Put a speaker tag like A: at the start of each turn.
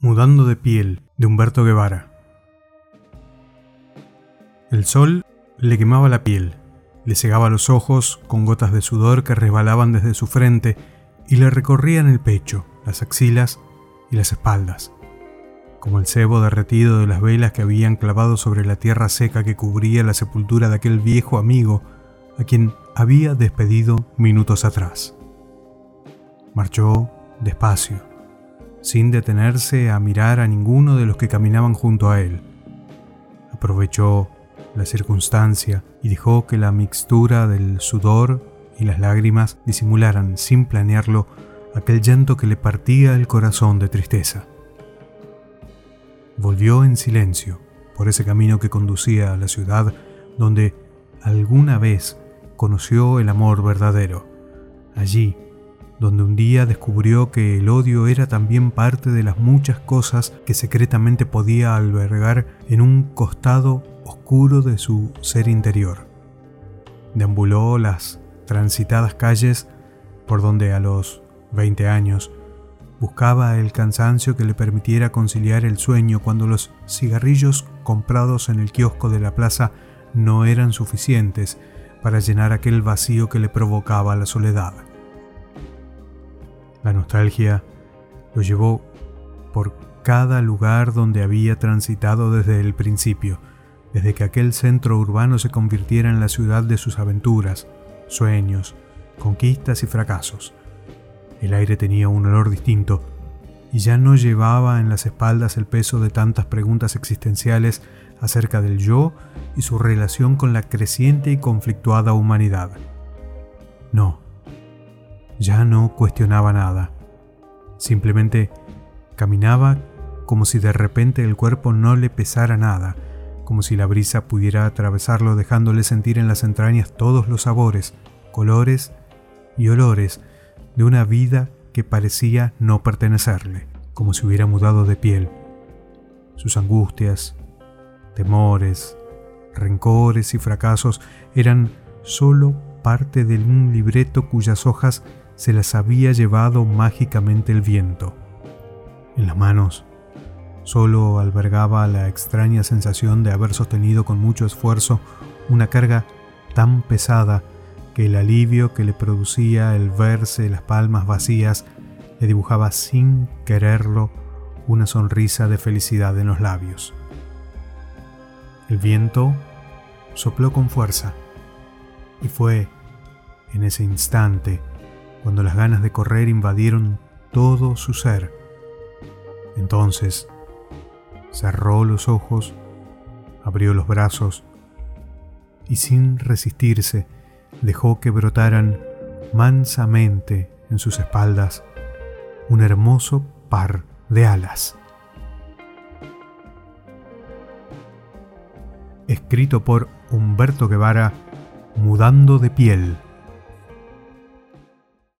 A: Mudando de piel, de Humberto Guevara. El sol le quemaba la piel, le cegaba los ojos con gotas de sudor que resbalaban desde su frente y le recorrían el pecho, las axilas y las espaldas, como el cebo derretido de las velas que habían clavado sobre la tierra seca que cubría la sepultura de aquel viejo amigo a quien había despedido minutos atrás. Marchó despacio, sin detenerse a mirar a ninguno de los que caminaban junto a él. Aprovechó la circunstancia y dejó que la mixtura del sudor y las lágrimas disimularan, sin planearlo, aquel llanto que le partía el corazón de tristeza. Volvió en silencio por ese camino que conducía a la ciudad donde alguna vez conoció el amor verdadero. Allí, donde un día descubrió que el odio era también parte de las muchas cosas que secretamente podía albergar en un costado oscuro de su ser interior. Deambuló las transitadas calles por donde a los 20 años buscaba el cansancio que le permitiera conciliar el sueño cuando los cigarrillos comprados en el kiosco de la plaza no eran suficientes para llenar aquel vacío que le provocaba la soledad. La nostalgia lo llevó por cada lugar donde había transitado desde el principio, desde que aquel centro urbano se convirtiera en la ciudad de sus aventuras, sueños, conquistas y fracasos. El aire tenía un olor distinto y ya no llevaba en las espaldas el peso de tantas preguntas existenciales acerca del yo y su relación con la creciente y conflictuada humanidad. No, ya no cuestionaba nada. Simplemente caminaba como si de repente el cuerpo no le pesara nada, como si la brisa pudiera atravesarlo dejándole sentir en las entrañas todos los sabores, colores y olores de una vida que parecía no pertenecerle, como si hubiera mudado de piel. Sus angustias, temores, rencores y fracasos eran solo parte de un libreto cuyas hojas se las había llevado mágicamente el viento. En las manos solo albergaba la extraña sensación de haber sostenido con mucho esfuerzo una carga tan pesada que el alivio que le producía el verse las palmas vacías le dibujaba sin quererlo una sonrisa de felicidad en los labios. El viento sopló con fuerza y fue en ese instante cuando las ganas de correr invadieron todo su ser. Entonces, cerró los ojos, abrió los brazos y sin resistirse dejó que brotaran mansamente en sus espaldas un hermoso par de alas. Escrito por Humberto Guevara, Mudando de piel